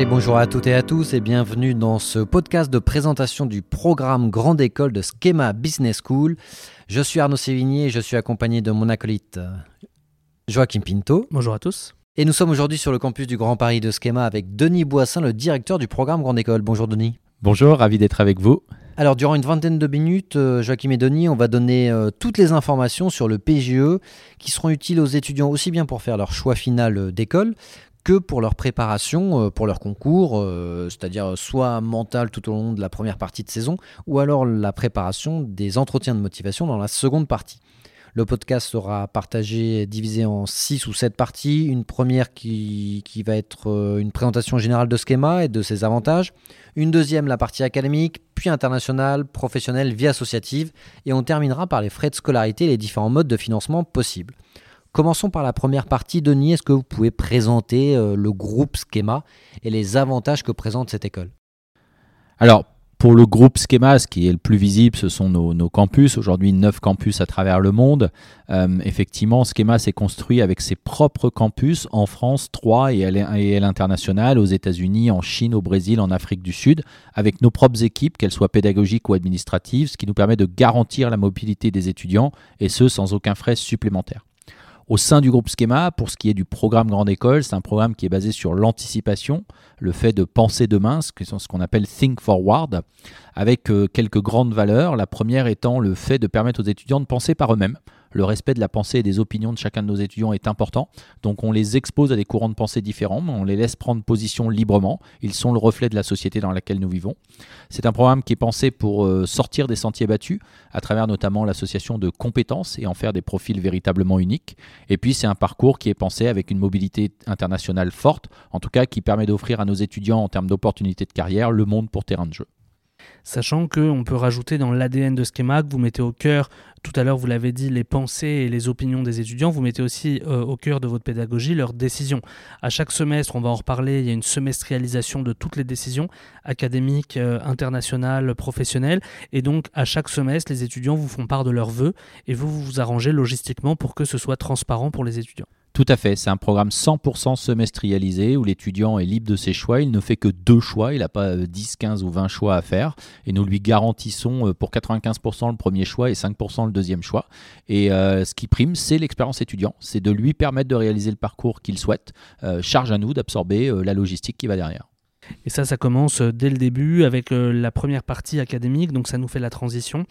Allez, bonjour à toutes et à tous et bienvenue dans ce podcast de présentation du programme Grande École de Schema Business School. Je suis Arnaud Sévigné et je suis accompagné de mon acolyte euh, Joachim Pinto. Bonjour à tous. Et nous sommes aujourd'hui sur le campus du Grand Paris de Schema avec Denis Boissin, le directeur du programme Grande École. Bonjour Denis. Bonjour, ravi d'être avec vous. Alors, durant une vingtaine de minutes, euh, Joachim et Denis, on va donner euh, toutes les informations sur le PGE qui seront utiles aux étudiants aussi bien pour faire leur choix final d'école que pour leur préparation pour leur concours, c'est-à-dire soit mental tout au long de la première partie de saison, ou alors la préparation des entretiens de motivation dans la seconde partie. Le podcast sera partagé, divisé en 6 ou 7 parties. Une première qui, qui va être une présentation générale de Schema et de ses avantages. Une deuxième, la partie académique, puis internationale, professionnelle, vie associative. Et on terminera par les frais de scolarité et les différents modes de financement possibles. Commençons par la première partie. Denis, est-ce que vous pouvez présenter euh, le groupe Schema et les avantages que présente cette école? Alors, pour le groupe Schema, ce qui est le plus visible, ce sont nos, campus. Aujourd'hui, neuf campus à travers le monde. Euh, effectivement, Schema s'est construit avec ses propres campus en France, trois et à l'international, aux États-Unis, en Chine, au Brésil, en Afrique du Sud, avec nos propres équipes, qu'elles soient pédagogiques ou administratives, ce qui nous permet de garantir la mobilité des étudiants, et ce, sans aucun frais supplémentaire. Au sein du groupe Schema, pour ce qui est du programme Grande École, c'est un programme qui est basé sur l'anticipation, le fait de penser demain, ce qu'on appelle Think Forward, avec euh, quelques grandes valeurs. La première étant le fait de permettre aux étudiants de penser par eux-mêmes. Le respect de la pensée et des opinions de chacun de nos étudiants est important. Donc on les expose à des courants de pensée différents, mais on les laisse prendre position librement. Ils sont le reflet de la société dans laquelle nous vivons. C'est un programme qui est pensé pour euh, sortir des sentiers battus, à travers notamment l'association de compétences et en faire des profils véritablement uniques. Et puis c'est un parcours qui est pensé avec une mobilité internationale forte, en tout cas qui permet d'offrir à nos étudiants en termes d'opportunités de carrière le monde pour terrain de jeu sachant qu'on peut rajouter dans l'ADN de Schema que vous mettez au cœur, tout à l'heure vous l'avez dit, les pensées et les opinions des étudiants, vous mettez aussi euh, au cœur de votre pédagogie leurs décisions. À chaque semestre, on va en reparler, il y a une semestrialisation de toutes les décisions académiques, euh, internationales, professionnelles, et donc à chaque semestre, les étudiants vous font part de leurs vœux et vous vous arrangez logistiquement pour que ce soit transparent pour les étudiants. Tout à fait, c'est un programme 100% semestrialisé où l'étudiant est libre de ses choix, il ne fait que deux choix, il n'a pas 10, euh, 15 ou 20 choix à faire et nous lui garantissons euh, pour 95% le premier choix et 5% le deuxième choix. Et euh, ce qui prime, c'est l'expérience étudiant, c'est de lui permettre de réaliser le parcours qu'il souhaite. charge à nous d'absorber la logistique qui va derrière. Et ça, ça commence euh, dès le début avec euh, la première partie académique, donc ça nous fait la transition.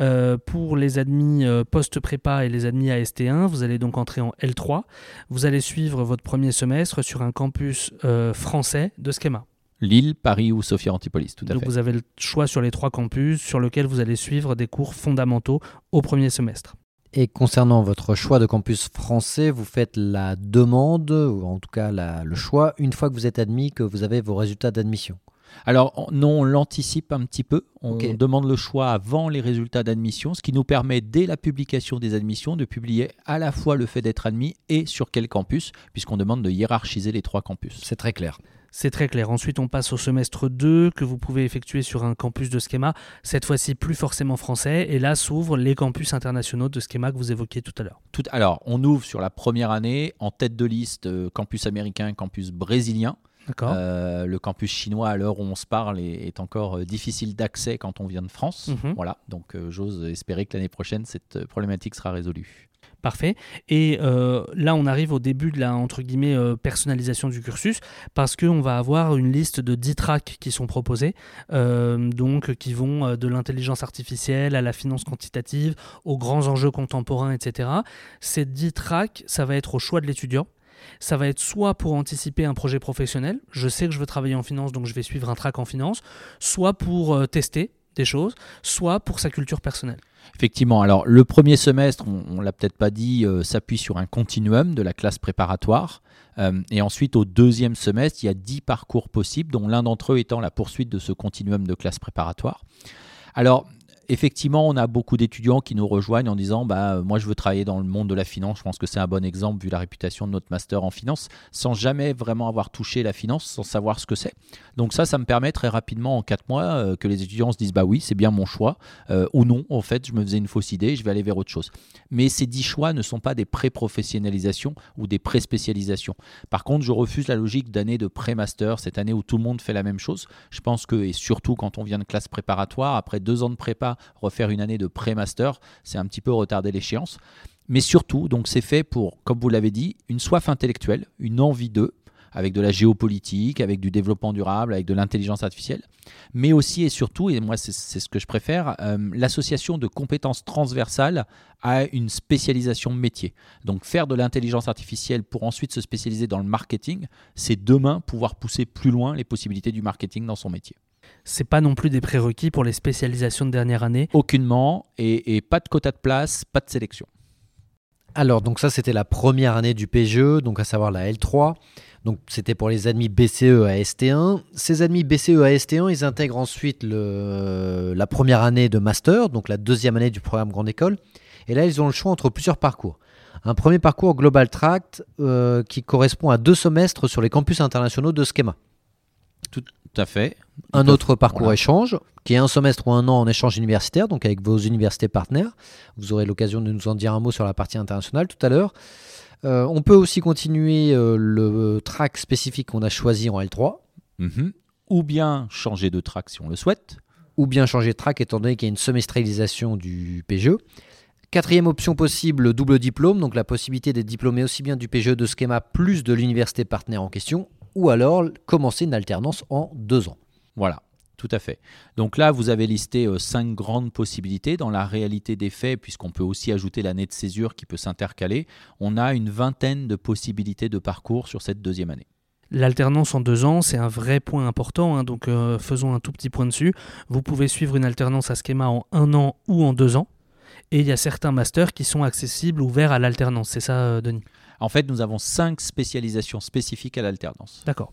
Euh, pour les admis post-prépa et les admis AST1, vous allez donc entrer en L3. Vous allez suivre votre premier semestre sur un campus français de Schema. Lille, Paris ou Sophia Antipolis, tout à donc fait. Vous avez le choix sur les trois campus sur lesquels vous allez suivre des cours fondamentaux au premier semestre. Et concernant votre choix de campus français, vous faites la demande, ou en tout cas le choix, une fois que vous êtes admis, que vous avez vos résultats d'admission. Alors non, on l'anticipe un petit peu. On demande le choix avant les résultats d'admission, ce qui nous permet dès la publication des admissions de publier à la fois le fait d'être admis et sur quel campus, puisqu'on demande de hiérarchiser les trois campus. C'est très clair. C'est très clair. Ensuite, on passe au semestre 2 que vous pouvez effectuer sur un campus de Schema, cette fois-ci plus forcément français. Et là s'ouvrent les campus internationaux de Schema que vous évoquiez tout à l'heure. Tout, alors, on ouvre sur la première année en tête de liste euh, campus américain, campus brésilien. Euh, le campus chinois, à l'heure où on se parle, est, encore euh, difficile d'accès quand on vient de France. Mhm. Voilà, donc j'ose espérer que l'année prochaine, cette problématique sera résolue. Parfait. Et euh, là, on arrive au début de la entre guillemets euh, personnalisation du cursus parce qu'on va avoir une liste de 10 tracks qui sont proposés, euh, donc qui vont de l'intelligence artificielle à la finance quantitative, aux grands enjeux contemporains, etc. Ces 10 tracks, ça va être au choix de l'étudiant. Ça va être soit pour anticiper un projet professionnel, je sais que je veux travailler en finance, donc je vais suivre un track en finance, soit pour tester des choses, soit pour sa culture personnelle. Effectivement, alors le premier semestre, on ne l'a peut-être pas dit, euh, s'appuie sur un continuum de la classe préparatoire. Euh, et ensuite, au deuxième semestre, il y a dix parcours possibles, dont l'un d'entre eux étant la poursuite de ce continuum de classe préparatoire. Alors, effectivement, on a beaucoup d'étudiants qui nous rejoignent en disant bah, Moi, je veux travailler dans le monde de la finance. Je pense que c'est un bon exemple vu la réputation de notre master en finance, sans jamais vraiment avoir touché la finance, sans savoir ce que c'est. Donc, ça, ça me permet très rapidement, en quatre mois, euh, que les étudiants se disent Bah oui, c'est bien mon choix. Euh, ou non, en fait, je me faisais une fausse idée, je vais aller vers autre chose. Mais ces dix choix ne sont pas des pré-professionnalisations ou des pré-spécialisations. Par contre, je refuse la logique d'année de pré-master, cette année où tout le monde fait la même chose. Je pense que, et surtout quand on vient de classe préparatoire, après deux ans de prépa, refaire une année de pré-master, c'est un petit peu retarder l'échéance. Mais surtout, donc c'est fait pour, comme vous l'avez dit, une soif intellectuelle, une envie d'eux, avec de la géopolitique, avec du développement durable, avec de l'intelligence artificielle, mais aussi et surtout, et moi c'est ce que je préfère, euh, l'association de compétences transversales à une spécialisation métier. Donc faire de l'intelligence artificielle pour ensuite se spécialiser dans le marketing, c'est demain pouvoir pousser plus loin les possibilités du marketing dans son métier c'est pas non plus des prérequis pour les spécialisations de dernière année Aucunement, et, pas de quota de place, pas de sélection. Alors, donc ça, c'était la première année du PGE, donc à savoir la L3. Donc, c'était pour les admis BCE à ST1. Ces admis BCE à ST1, ils intègrent ensuite le, la première année de master, donc la deuxième année du programme Grande École. Et là, ils ont le choix entre plusieurs parcours. Un premier parcours Global Tract euh, qui correspond à deux semestres sur les campus internationaux de Schema. Tout à fait. Un autre parcours échange, qui est un semestre ou un an en échange universitaire, donc avec vos universités partenaires. Vous aurez l'occasion de nous en dire un mot sur la partie internationale tout à l'heure. Euh, on peut aussi continuer euh, le track spécifique qu'on a choisi en L3. Mhm. Ou bien changer de track si on le souhaite. Ou bien changer de track étant donné qu'il y a une semestrialisation du PGE. Quatrième option possible, double diplôme, donc la possibilité d'être diplômé aussi bien du PGE de schéma plus de l'université partenaire en question, ou alors commencer une alternance en deux ans. Voilà, tout à fait. Donc là, vous avez listé euh, cinq grandes possibilités. Dans la réalité des faits, puisqu'on peut aussi ajouter l'année de césure qui peut s'intercaler, on a une vingtaine de possibilités de parcours sur cette deuxième année. L'alternance en deux ans, c'est un vrai point important, hein. donc euh, faisons un tout petit point dessus. Vous pouvez suivre une alternance à schéma en un an ou en deux ans, et il y a certains masters qui sont accessibles, ouverts à l'alternance. C'est ça, euh, Denis? En fait, nous avons cinq spécialisations spécifiques à l'alternance. D'accord.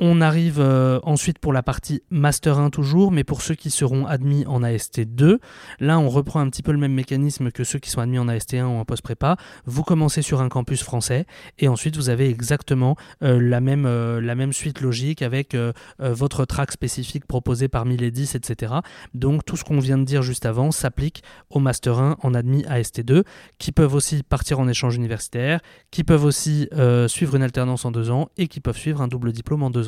On arrive euh, ensuite pour la partie Master 1 toujours, mais pour ceux qui seront admis en AST 2. Là, on reprend un petit peu le même mécanisme que ceux qui sont admis en AST 1 ou en post-prépa. Vous commencez sur un campus français et ensuite vous avez exactement euh, la, même, euh, la même suite logique avec votre track spécifique proposé parmi les 10, etc. Donc tout ce qu'on vient de dire juste avant s'applique au Master 1 en admis AST 2, qui peuvent aussi partir en échange universitaire, qui peuvent aussi suivre une alternance en deux ans et qui peuvent suivre un double diplôme en deux ans.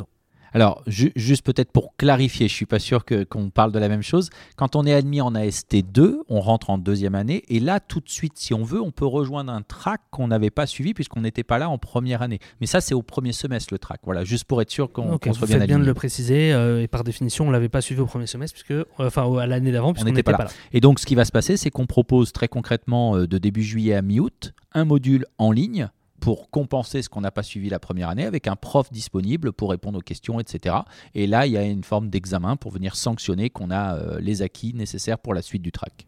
Alors, juste peut-être pour clarifier, je suis pas sûr qu'on parle de la même chose. Quand on est admis en AST2, on rentre en deuxième année et là, tout de suite, si on veut, on peut rejoindre un track qu'on n'avait pas suivi puisqu'on n'était pas là en première année. Mais ça, c'est au premier semestre le track. Voilà, juste pour être sûr qu'on soit bien bien de le préciser euh, et par définition, on l'avait pas suivi au premier semestre puisque, euh, enfin, à l'année d'avant puisqu'on n'était pas, pas, là. Et donc, ce qui va se passer, c'est qu'on propose très concrètement euh, de début juillet à mi-août un module en ligne pour compenser ce qu'on n'a pas suivi la première année avec un prof disponible pour répondre aux questions, etc. Et là, il y a une forme d'examen pour venir sanctionner qu'on a euh, les acquis nécessaires pour la suite du track.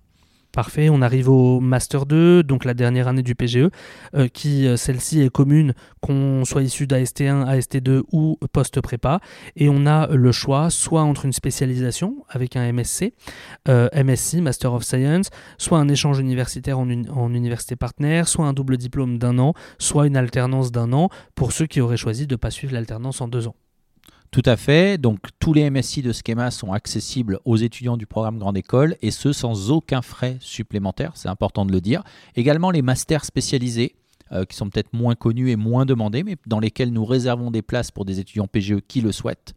Parfait, on arrive au Master 2, donc la dernière année du PGE, euh, qui euh, celle-ci est commune qu'on soit issu d'AST1, AST2 ou post-prépa. Et on a le choix soit entre une spécialisation avec un MSC, euh, MSc, Master of Science, soit un échange universitaire en, en université partenaire, soit un double diplôme d'un an, soit une alternance d'un an pour ceux qui auraient choisi de ne pas suivre l'alternance en deux ans. Tout à fait. Donc tous les MSI de Schema sont accessibles aux étudiants du programme Grande École et ce sans aucun frais supplémentaire, c'est important de le dire. Également les masters spécialisés euh, qui sont peut-être moins connus et moins demandés, mais dans lesquels nous réservons des places pour des étudiants PGE qui le souhaitent.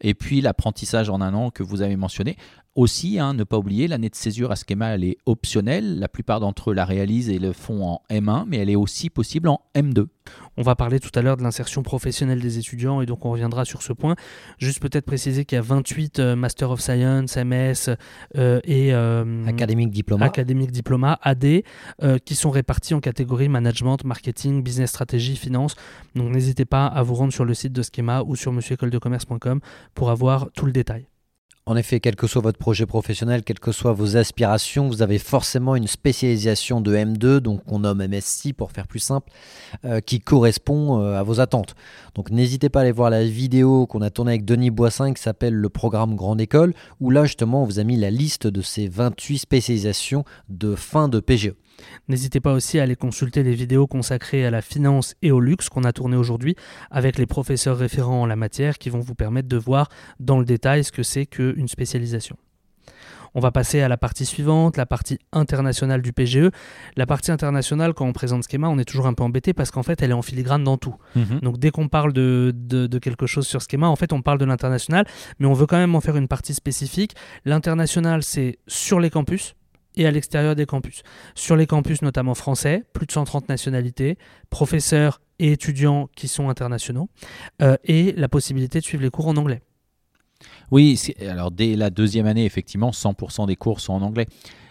Et puis l'apprentissage en un an que vous avez mentionné. Aussi, hein, ne pas oublier, l'année de césure à Schema, elle est optionnelle. La plupart d'entre eux la réalisent et le font en M1, mais elle est aussi possible en M2. On va parler tout à l'heure de l'insertion professionnelle des étudiants et donc on reviendra sur ce point. Juste peut-être préciser qu'il y a 28 euh, Master of Science, MS euh, et euh, Académique Diploma, Académique Diploma AD qui sont répartis en catégories management, marketing, business stratégie, finance. Donc n'hésitez pas à vous rendre sur le site de Schema ou sur monsieurécoledecommerce.com pour avoir tout le détail. En effet, quel que soit votre projet professionnel, quelles que soient vos aspirations, vous avez forcément une spécialisation de M2, donc on nomme MSC pour faire plus simple, euh, qui correspond euh, à vos attentes. Donc n'hésitez pas à aller voir la vidéo qu'on a tournée avec Denis Boissin qui s'appelle le programme Grande École, où là justement on vous a mis la liste de ces 28 spécialisations de fin de PGE. N'hésitez pas aussi à aller consulter les vidéos consacrées à la finance et au luxe qu'on a tournées aujourd'hui avec les professeurs référents en la matière qui vont vous permettre de voir dans le détail ce que c'est qu'une spécialisation. On va passer à la partie suivante, la partie internationale du PGE. La partie internationale, quand on présente Schema, on est toujours un peu embêté parce qu'en fait, elle est en filigrane dans tout. Mhm. Donc dès qu'on parle de, de- de quelque chose sur Schema, en fait, on parle de l'international, mais on veut quand même en faire une partie spécifique. L'international, c'est sur les campus et à l'extérieur des campus. Sur les campus, notamment français, plus de 130 nationalités, professeurs et étudiants qui sont internationaux, euh, et la possibilité de suivre les cours en anglais. Oui, alors dès la deuxième année, effectivement, 100% des cours sont en anglais.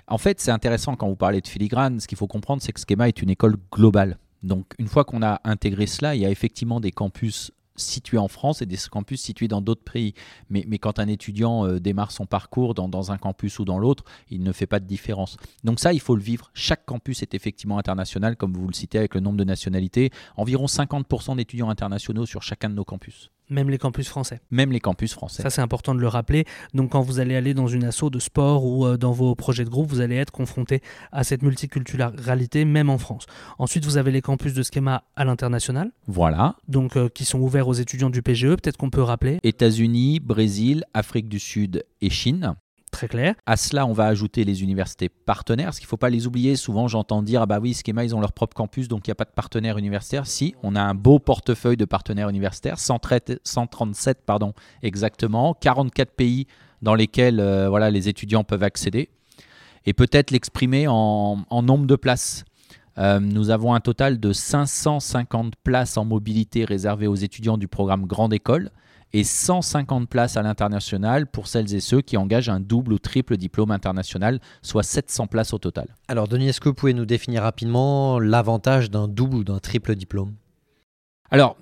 En fait, c'est intéressant quand vous parlez de filigrane. Ce qu'il faut comprendre, c'est que Schema est une école globale. Donc, une fois qu'on a intégré cela, il y a effectivement des campus situés en France et des campus situés dans d'autres pays. Mais, quand un étudiant euh, démarre son parcours dans, dans un campus ou dans l'autre, il ne fait pas de différence. Donc ça, il faut le vivre. Chaque campus est effectivement international, comme vous le citez avec le nombre de nationalités. Environ 50% d'étudiants internationaux sur chacun de nos campus. Même les campus français. Même les campus français. Ça, c'est important de le rappeler. Donc, quand vous allez aller dans une asso de sport ou euh, dans vos projets de groupe, vous allez être confronté à cette multiculturalité, même en France. Ensuite, vous avez les campus de schéma à l'international, Voilà. donc euh, qui sont ouverts aux étudiants du PGE. Peut-être qu'on peut rappeler, États-Unis, Brésil, Afrique du Sud et Chine. Très. À cela, on va ajouter les universités partenaires, parce qu'il ne faut pas les oublier. Souvent, j'entends dire Ah bah oui, Schema, ils ont leur propre campus, donc il n'y a pas de partenaires universitaires. Si, on a un beau portefeuille de partenaires universitaires, 137, 137 pardon, exactement, 44 pays dans lesquels euh, voilà, les étudiants peuvent accéder, et peut-être l'exprimer en, en nombre de places. Euh, nous avons un total de 550 places en mobilité réservées aux étudiants du programme Grande École et 150 places à l'international pour celles et ceux qui engagent un double ou triple diplôme international, soit 700 places au total. Alors Denis, est-ce que vous pouvez nous définir rapidement l'avantage d'un double ou d'un triple diplôme? Alors,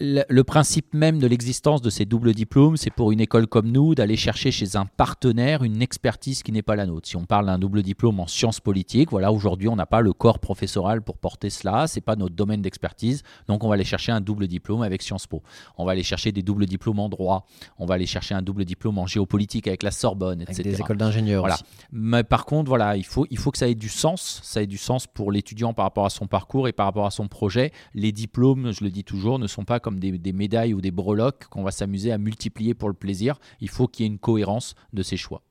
le, principe même de l'existence de ces doubles diplômes, c'est pour une école comme nous d'aller chercher chez un partenaire une expertise qui n'est pas la nôtre. Si on parle d'un double diplôme en sciences politiques, voilà, aujourd'hui on n'a pas le corps professoral pour porter cela, c'est pas notre domaine d'expertise, donc on va aller chercher un double diplôme avec Sciences Po. On va aller chercher des doubles diplômes en droit, on va aller chercher un double diplôme en géopolitique avec la Sorbonne, Avec etc. des écoles d'ingénieurs Voilà. aussi. Mais par contre, voilà, il faut, il faut que ça ait du sens. Ça ait du sens pour l'étudiant par rapport à son parcours et par rapport à son projet. Les diplômes, je le dis toujours, ne sont pas comme des, des médailles ou des breloques qu'on va s'amuser à multiplier pour le plaisir. Il faut qu'il y ait une cohérence de ces choix.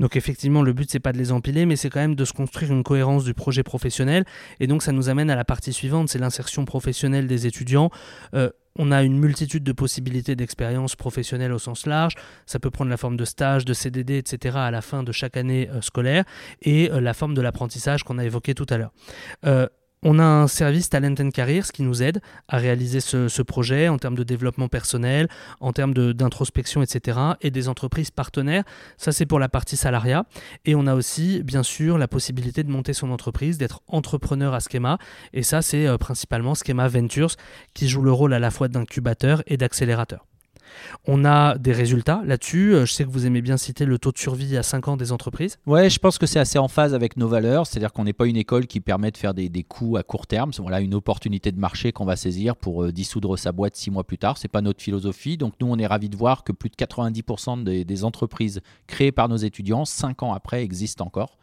Donc effectivement, le but c'est pas de les empiler, mais c'est quand même de se construire une cohérence du projet professionnel. Et donc ça nous amène à la partie suivante, c'est l'insertion professionnelle des étudiants. Euh, on a une multitude de possibilités d'expérience professionnelle au sens large. Ça peut prendre la forme de stage, de CDD, etc. à la fin de chaque année euh, scolaire et euh, la forme de l'apprentissage qu'on a évoqué tout à l'heure. On a un service Talent and Careers qui nous aide à réaliser ce, projet en termes de développement personnel, en termes d'introspection, etc. et des entreprises partenaires ça, c'est pour la partie salariat. Et on a aussi, bien sûr, la possibilité de monter son entreprise, d'être entrepreneur à Schema. Et ça, c'est euh, principalement Schema Ventures qui joue le rôle à la fois d'incubateur et d'accélérateur. On a des résultats là-dessus. Euh, Je sais que vous aimez bien citer le taux de survie à 5 ans des entreprises. Ouais, je pense que c'est assez en phase avec nos valeurs, c'est-à-dire qu'on n'est pas une école qui permet de faire des, des coups à court terme. C'est voilà une opportunité de marché qu'on va saisir pour euh, dissoudre sa boîte six mois plus tard. C'est pas notre philosophie. Donc nous, on est ravis de voir que plus de 90% des, des entreprises créées par nos étudiants, cinq ans après, existent encore.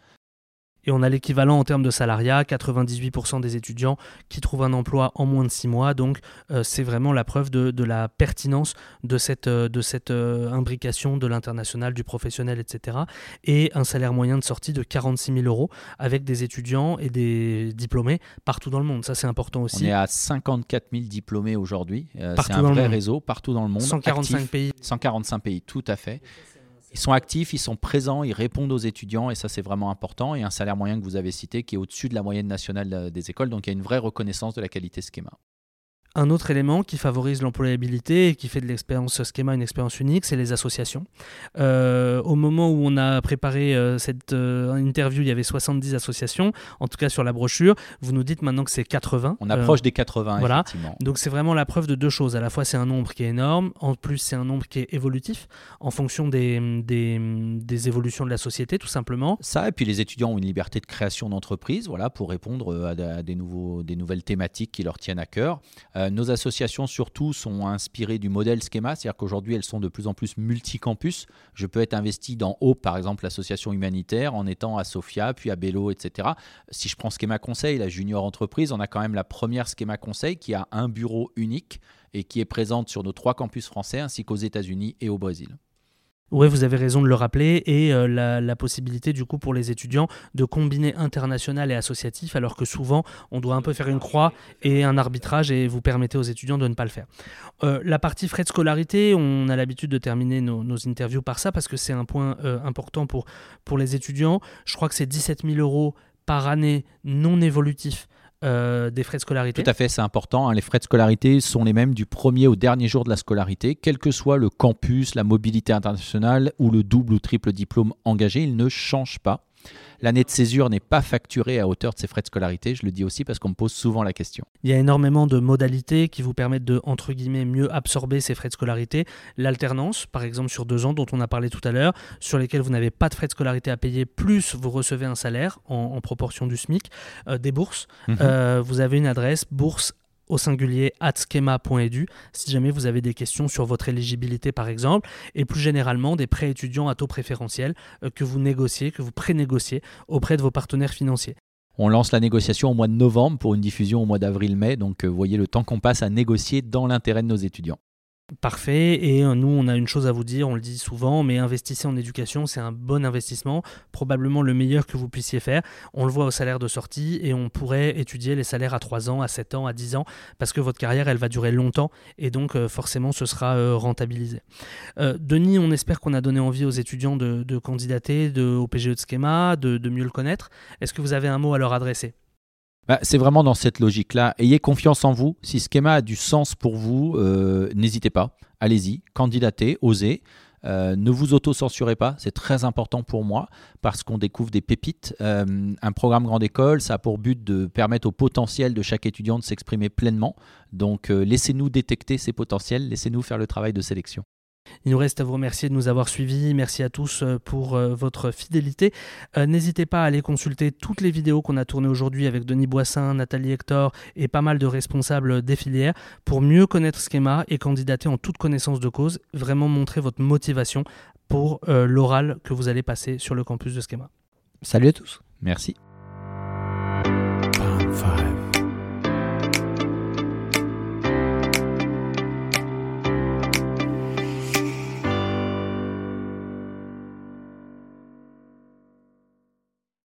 Et on a l'équivalent en termes de salariat, 98% des étudiants qui trouvent un emploi en moins de 6 mois. Donc euh, c'est vraiment la preuve de, de la pertinence de cette, euh, de cette euh, imbrication de l'international, du professionnel, etc. Et un salaire moyen de sortie de 46 000 euros avec des étudiants et des diplômés partout dans le monde. Ça c'est important On aussi. est à 54 000 diplômés aujourd'hui. Euh, c'est un vrai réseau partout dans le monde. 145 actif. pays. 145 pays, tout à fait. Ils sont actifs, ils sont présents, ils répondent aux étudiants et ça c'est vraiment important. Et un salaire moyen que vous avez cité qui est au-dessus de la moyenne nationale euh, des écoles, donc il y a une vraie reconnaissance de la qualité schéma. Un autre élément qui favorise l'employabilité et qui fait de l'expérience schéma une expérience unique, c'est les associations. Euh, au moment où on a préparé euh, cette euh, interview, il y avait 70 associations, en tout cas sur la brochure. Vous nous dites maintenant que c'est 80. On approche des 80, voilà. effectivement. Donc c'est vraiment la preuve de deux choses. À la fois, c'est un nombre qui est énorme, en plus, c'est un nombre qui est évolutif en fonction des, des, des évolutions de la société, tout simplement. Ça, et puis les étudiants ont une liberté de création d'entreprise voilà, pour répondre à, des, nouveaux, des nouvelles thématiques qui leur tiennent à cœur. Euh, nos associations, surtout, sont inspirées du modèle Schema, c'est-à-dire qu'aujourd'hui, elles sont de plus en plus multicampus. Je peux être investi dans Hope, par exemple, l'association humanitaire, en étant à Sofia, puis à Bello, etc. Si je prends Schema Conseil, la junior entreprise, on a quand même la première Schema Conseil qui a un bureau unique et qui est présente sur nos trois campus français, ainsi qu'aux États-Unis et au Brésil. Oui, vous avez raison de le rappeler, et euh, la, possibilité du coup pour les étudiants de combiner international et associatif, alors que souvent on doit un peu faire une croix et un arbitrage, et vous permettez aux étudiants de ne pas le faire. Euh, la partie frais de scolarité, on a l'habitude de terminer nos, interviews par ça, parce que c'est un point euh, important pour, pour les étudiants. Je crois que c'est 17 000 euros par année non évolutif euh, des frais de scolarité. Tout à fait, c'est important. Hein. Les frais de scolarité sont les mêmes du premier au dernier jour de la scolarité, quel que soit le campus, la mobilité internationale ou le double ou triple diplôme engagé, ils ne changent pas. L'année de césure n'est pas facturée à hauteur de ses frais de scolarité. Je le dis aussi parce qu'on me pose souvent la question. Il y a énormément de modalités qui vous permettent de, entre guillemets, mieux absorber ces frais de scolarité. L'alternance, par exemple, sur deux ans, dont on a parlé tout à l'heure, sur lesquels vous n'avez pas de frais de scolarité à payer, plus vous recevez un salaire en, proportion du SMIC. Euh, des bourses. Mhm. Euh, vous avez une adresse bourse au singulier schema.edu si jamais vous avez des questions sur votre éligibilité par exemple et plus généralement des prêts étudiants à taux préférentiel euh, que vous négociez, que vous pré-négociez auprès de vos partenaires financiers. On lance la négociation au mois de novembre pour une diffusion au mois d'avril-mai, donc euh, voyez le temps qu'on passe à négocier dans l'intérêt de nos étudiants. Parfait. Et euh, nous, on a une chose à vous dire, on le dit souvent, mais investissez en éducation, c'est un bon investissement, probablement le meilleur que vous puissiez faire. On le voit au salaire de sortie et on pourrait étudier les salaires à 3 ans, à 7 ans, à 10 ans, parce que votre carrière, elle va durer longtemps et donc euh, forcément, ce sera euh, rentabilisé. Denis, on espère qu'on a donné envie aux étudiants de, candidater au PGE de Schema, de mieux le connaître. Est-ce que vous avez un mot à leur adresser? Bah, c'est vraiment dans cette logique-là. Ayez confiance en vous. Si ce schéma a du sens pour vous, euh, n'hésitez pas. Allez-y, candidatez, osez. Euh, ne vous auto-censurez pas, c'est très important pour moi parce qu'on découvre des pépites. Euh, un programme grande école, ça a pour but de permettre au potentiel de chaque étudiant de s'exprimer pleinement. Donc laissez-nous détecter ces potentiels, laissez-nous faire le travail de sélection. Il nous reste à vous remercier de nous avoir suivis. Merci à tous euh, pour euh, votre fidélité. Euh, n'hésitez pas à aller consulter toutes les vidéos qu'on a tournées aujourd'hui avec Denis Boissin, Nathalie Hector et pas mal de responsables des filières pour mieux connaître Schema et candidater en toute connaissance de cause. Vraiment montrer votre motivation pour l'oral que vous allez passer sur le campus de Schema. Salut à tous. Merci.